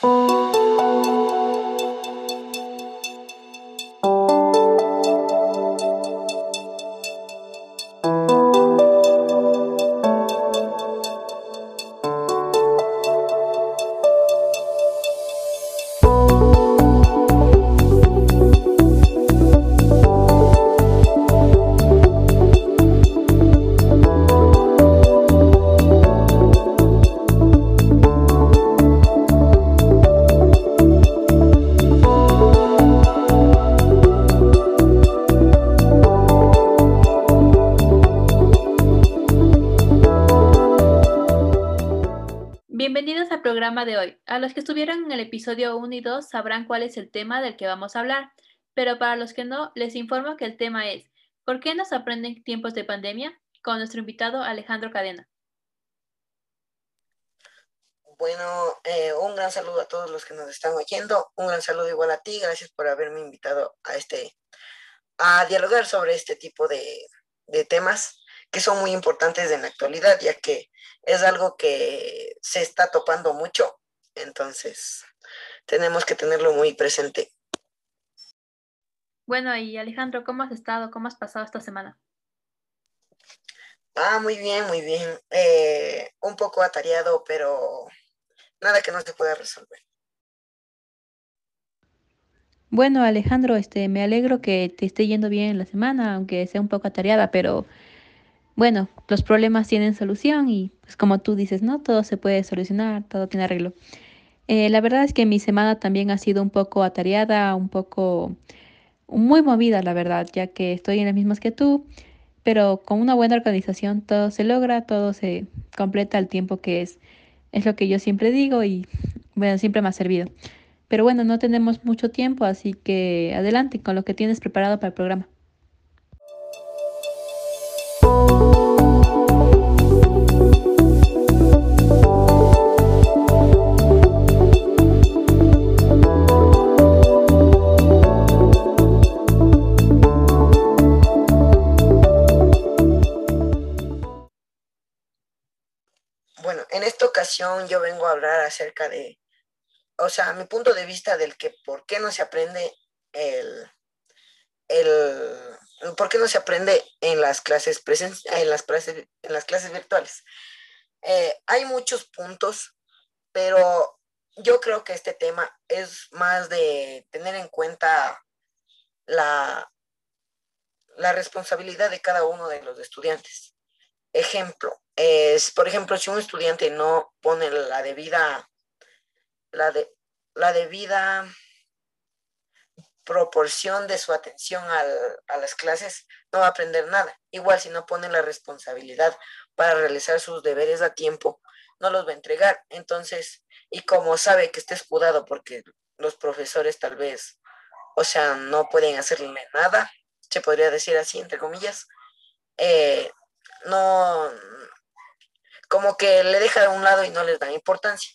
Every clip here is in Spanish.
Música de hoy. A los que estuvieron en el episodio 1 y 2 sabrán cuál es el tema del que vamos a hablar, pero para los que no, les informo que el tema es ¿Por qué nos aprenden tiempos de pandemia? con nuestro invitado Alejandro Cadena. Bueno, eh, un gran saludo a todos los que nos están oyendo, un gran saludo igual a ti, gracias por haberme invitado a este, a dialogar sobre este tipo de, de temas que son muy importantes en la actualidad, ya que es algo que se está topando mucho, entonces tenemos que tenerlo muy presente. Bueno, y Alejandro, ¿cómo has estado? ¿Cómo has pasado esta semana? Ah, muy bien, muy bien. Eh, un poco atareado, pero nada que no se pueda resolver. Bueno, Alejandro, este, me alegro que te esté yendo bien la semana, aunque sea un poco atareada, pero bueno, los problemas tienen solución y pues como tú dices, ¿no? Todo se puede solucionar, todo tiene arreglo. Eh, la verdad es que mi semana también ha sido un poco atareada, un poco muy movida, la verdad, ya que estoy en las mismas que tú, pero con una buena organización todo se logra, todo se completa al tiempo que es. Es lo que yo siempre digo y bueno, siempre me ha servido. Pero bueno, no tenemos mucho tiempo, así que adelante con lo que tienes preparado para el programa. Yo vengo a hablar acerca de, o sea, mi punto de vista del que por qué no se aprende el, el por qué no se aprende en las clases en las clases, en las clases virtuales. Eh, hay muchos puntos, pero yo creo que este tema es más de tener en cuenta la, la responsabilidad de cada uno de los estudiantes. Ejemplo, es, por ejemplo, si un estudiante no pone la debida, la, de, la debida proporción de su atención a las clases, no va a aprender nada. Igual si no pone la responsabilidad para realizar sus deberes a tiempo, no los va a entregar. Entonces, y como sabe que está escudado porque los profesores tal vez, o sea, no pueden hacerle nada, se podría decir así, entre comillas, eh, no, como que le deja de un lado y no les da importancia.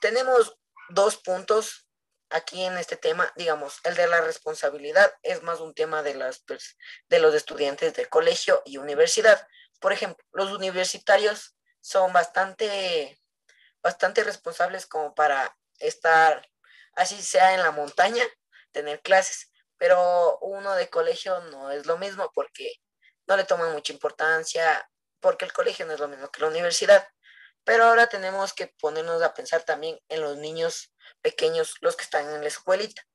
Tenemos dos puntos aquí en este tema, digamos, el de la responsabilidad es más un tema de, las, de los estudiantes de colegio y universidad. Por ejemplo, los universitarios son bastante, bastante responsables como para estar, así sea en la montaña, tener clases, pero uno de colegio no es lo mismo porque no le toman mucha importancia, porque el colegio no es lo mismo que la universidad. Pero ahora tenemos que ponernos a pensar también en los niños pequeños, los que están en la escuelita.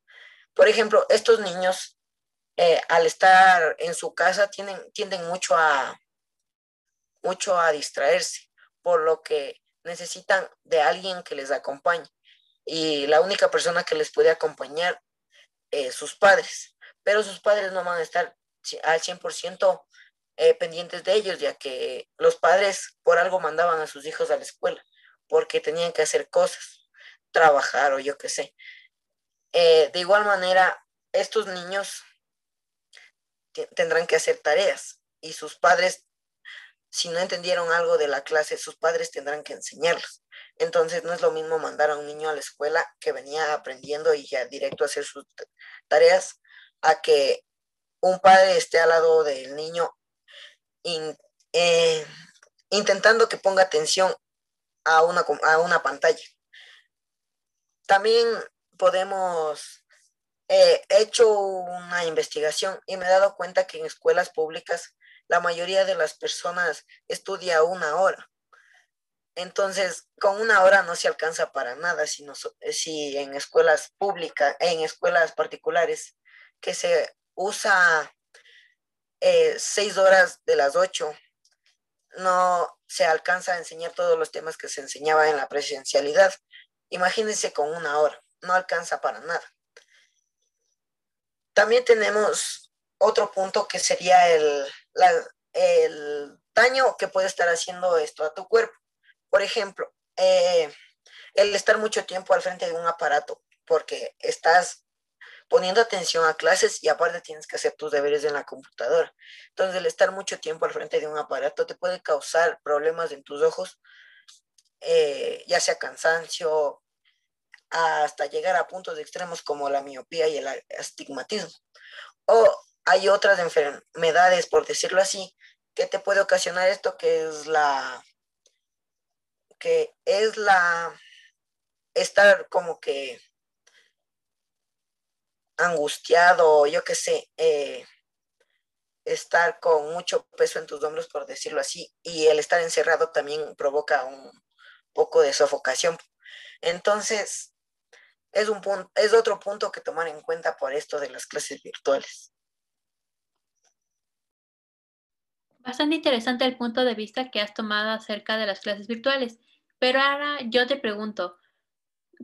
Por ejemplo, estos niños, eh, al estar en su casa, tienden, tienden mucho a, mucho a distraerse, por lo que necesitan de alguien que les acompañe. Y la única persona que les puede acompañar es sus padres. Pero sus padres no van a estar al 100% eh, pendientes de ellos, ya que los padres por algo mandaban a sus hijos a la escuela, porque tenían que hacer cosas, trabajar o yo qué sé. Eh, de igual manera, estos niños tendrán que hacer tareas y sus padres, si no entendieron algo de la clase, sus padres tendrán que enseñarlos. Entonces no es lo mismo mandar a un niño a la escuela que venía aprendiendo y ya directo a hacer sus tareas, a que un padre esté al lado del niño eh, intentando que ponga atención a una, a una pantalla. también podemos, eh, he hecho una investigación y me he dado cuenta que en escuelas públicas la mayoría de las personas estudia una hora. Entonces, con una hora no se alcanza para nada si, si en escuelas públicas, en escuelas particulares, que se usa eh, seis horas de las ocho, no se alcanza a enseñar todos los temas que se enseñaba en la presencialidad. Imagínense con una hora, no alcanza para nada. También tenemos otro punto que sería el, el daño que puede estar haciendo esto a tu cuerpo. Por ejemplo, eh, el estar mucho tiempo al frente de un aparato, porque estás poniendo atención a clases y aparte tienes que hacer tus deberes en la computadora. Entonces, el estar mucho tiempo al frente de un aparato te puede causar problemas en tus ojos, eh, ya sea cansancio, hasta llegar a puntos extremos como la miopía y el astigmatismo. O hay otras enfermedades, por decirlo así, que te puede ocasionar esto, que es la, que es la, estar como que angustiado, yo qué sé, eh, estar con mucho peso en tus hombros, por decirlo así, y el estar encerrado también provoca un poco de sofocación. Entonces, es, un punto, es otro punto que tomar en cuenta por esto de las clases virtuales. Bastante interesante el punto de vista que has tomado acerca de las clases virtuales, pero ahora yo te pregunto,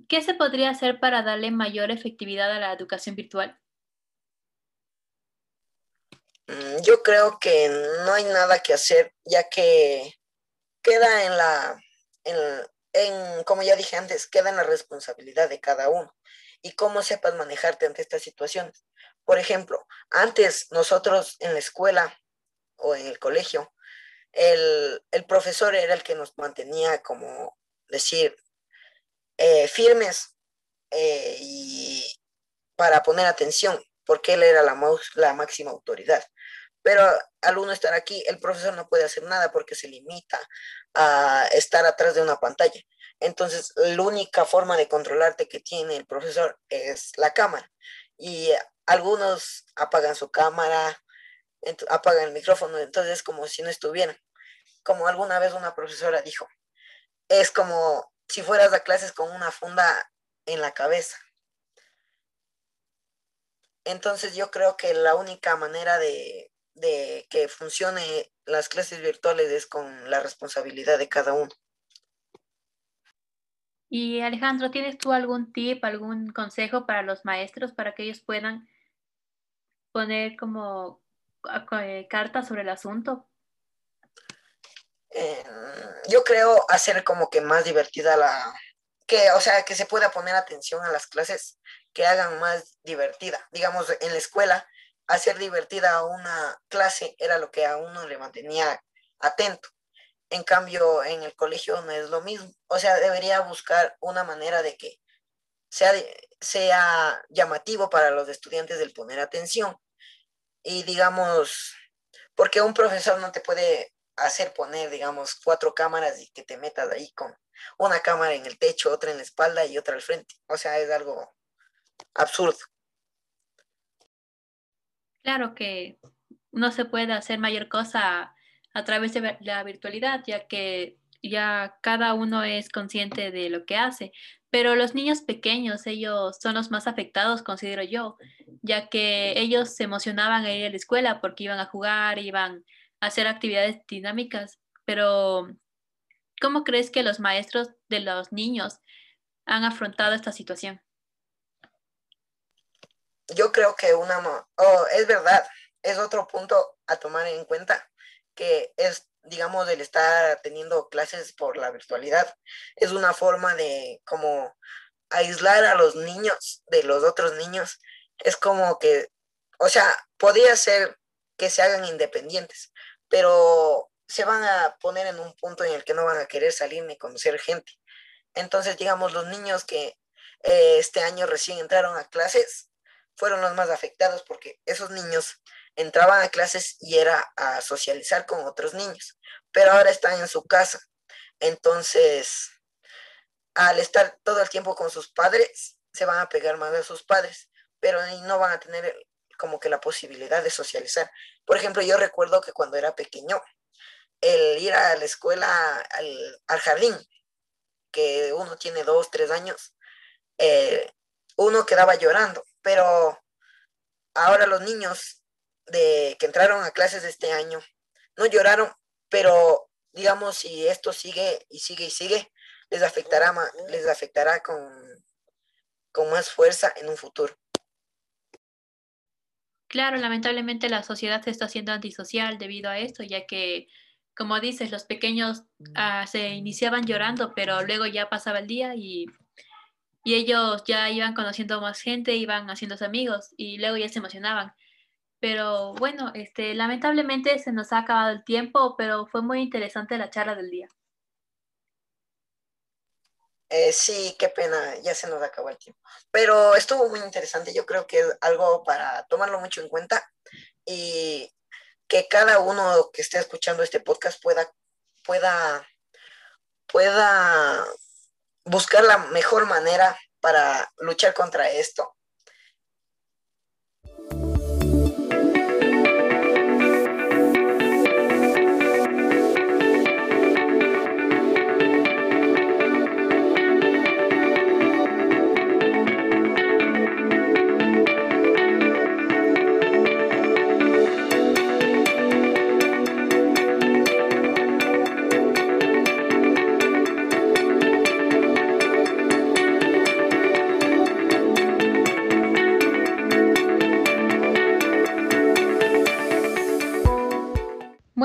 ¿qué se podría hacer para darle mayor efectividad a la educación virtual? Mm, yo creo que no hay nada que hacer, ya que queda en la, en, como ya dije antes, queda en la responsabilidad de cada uno y cómo sepas manejarte ante estas situaciones. Por ejemplo, antes nosotros en la escuela o en el colegio, el, el profesor era el que nos mantenía como decir eh, firmes eh, y para poner atención, porque él era la, la máxima autoridad. Pero al uno estar aquí, el profesor no puede hacer nada porque se limita a estar atrás de una pantalla. Entonces, la única forma de controlarte que tiene el profesor es la cámara. Y algunos apagan su cámara, apagan el micrófono, entonces es como si no estuvieran. Como alguna vez una profesora dijo, es como si fueras a clases con una funda en la cabeza. Entonces yo creo que la única manera de, que funcione las clases virtuales es con la responsabilidad de cada uno. Y Alejandro, ¿tienes tú algún tip, algún consejo para los maestros para que ellos puedan poner como eh, cartas sobre el asunto? Eh, yo creo hacer como que más divertida la, que, o sea, que se pueda poner atención a las clases, que hagan más divertida. Digamos, en la escuela hacer divertida una clase era lo que a uno le mantenía atento. En cambio, en el colegio no es lo mismo. O sea, debería buscar una manera de que sea, sea llamativo para los estudiantes del poner atención. Y digamos, porque un profesor no te puede hacer poner, digamos, cuatro cámaras y que te metas ahí con una cámara en el techo, otra en la espalda y otra al frente. O sea, es algo absurdo. Claro que no se puede hacer mayor cosa a través de la virtualidad, ya que ya cada uno es consciente de lo que hace. Pero los niños pequeños, ellos son los más afectados, considero yo, ya que ellos se emocionaban a ir a la escuela porque iban a jugar, iban hacer actividades dinámicas. Pero, ¿cómo crees que los maestros de los niños han afrontado esta situación? yo creo que una, oh, es verdad, es otro punto a tomar en cuenta, que es, digamos, el estar teniendo clases por la virtualidad, es una forma de como aislar a los niños de los otros niños. Es como que, o sea, podría ser que se hagan independientes, pero se van a poner en un punto en el que no van a querer salir ni conocer gente. Entonces, digamos, los niños que eh, este año recién entraron a clases, fueron los más afectados porque esos niños entraban a clases y era a socializar con otros niños, pero ahora están en su casa. Entonces, al estar todo el tiempo con sus padres, se van a pegar más a sus padres, pero no van a tener como que la posibilidad de socializar. Por ejemplo, yo recuerdo que cuando era pequeño, el ir a la escuela, al, jardín, que uno tiene dos, tres años, eh, uno quedaba llorando, pero ahora los niños de, que entraron a clases este año no lloraron, pero digamos, si esto sigue y sigue y sigue, les afectará, les afectará con, con más fuerza en un futuro. Claro, lamentablemente la sociedad se está haciendo antisocial debido a esto, ya que, como dices, los pequeños uh, se iniciaban llorando, pero luego ya pasaba el día y, y, ellos ya iban conociendo más gente, iban haciéndose amigos y luego ya se emocionaban. Pero bueno, este, lamentablemente se nos ha acabado el tiempo, pero fue muy interesante la charla del día. Eh, sí, qué pena, ya se nos acabó el tiempo. Pero estuvo muy interesante, yo creo que es algo para tomarlo mucho en cuenta y que cada uno que esté escuchando este podcast pueda, pueda, pueda buscar la mejor manera para luchar contra esto.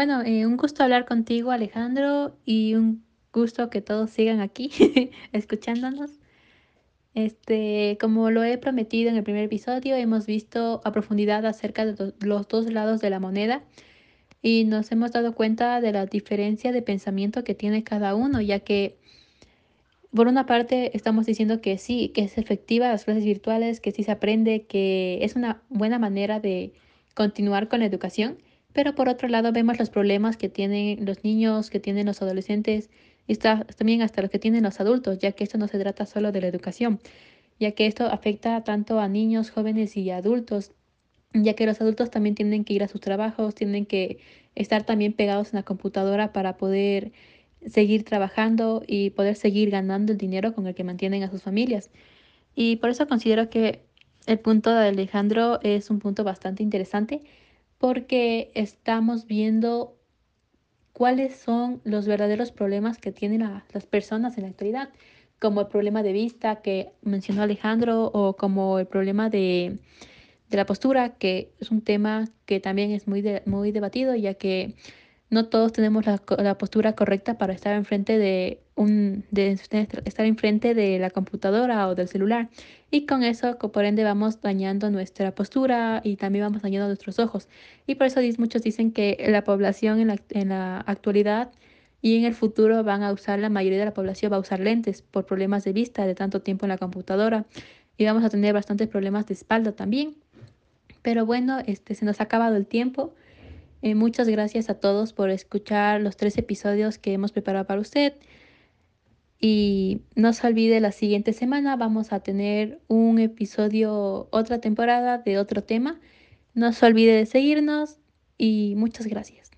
Bueno, eh, un gusto hablar contigo, Alejandro, y un gusto que todos sigan aquí escuchándonos. Este, como lo he prometido en el primer episodio, hemos visto a profundidad acerca de los dos lados de la moneda y nos hemos dado cuenta de la diferencia de pensamiento que tiene cada uno, ya que por una parte estamos diciendo que sí, que es efectiva las clases virtuales, que sí se aprende, que es una buena manera de continuar con la educación pero por otro lado vemos los problemas que tienen los niños, que tienen los adolescentes y también hasta los que tienen los adultos, ya que esto no se trata solo de la educación, ya que esto afecta tanto a niños, jóvenes y adultos, ya que los adultos también tienen que ir a sus trabajos, tienen que estar también pegados en la computadora para poder seguir trabajando y poder seguir ganando el dinero con el que mantienen a sus familias. Y por eso considero que el punto de Alejandro es un punto bastante interesante porque estamos viendo cuáles son los verdaderos problemas que tienen las personas en la actualidad, como el problema de vista que mencionó Alejandro o como el problema de, la postura, que es un tema que también es muy, muy debatido, ya que no todos tenemos la, postura correcta para estar enfrente de un de estar enfrente de la computadora o del celular. Y con eso por ende vamos dañando nuestra postura y también vamos dañando nuestros ojos. Y por eso muchos dicen que la población en la, en la actualidad y en el futuro van a usar la mayoría de la población va a usar lentes por problemas de vista de tanto tiempo en la computadora. Y vamos a tener bastantes problemas de espalda también. Pero bueno este se nos ha acabado el tiempo eh, muchas gracias a todos por escuchar los tres episodios que hemos preparado para usted. Y no se olvide, la siguiente semana vamos a tener un episodio, otra temporada de otro tema. No se olvide de seguirnos y muchas gracias.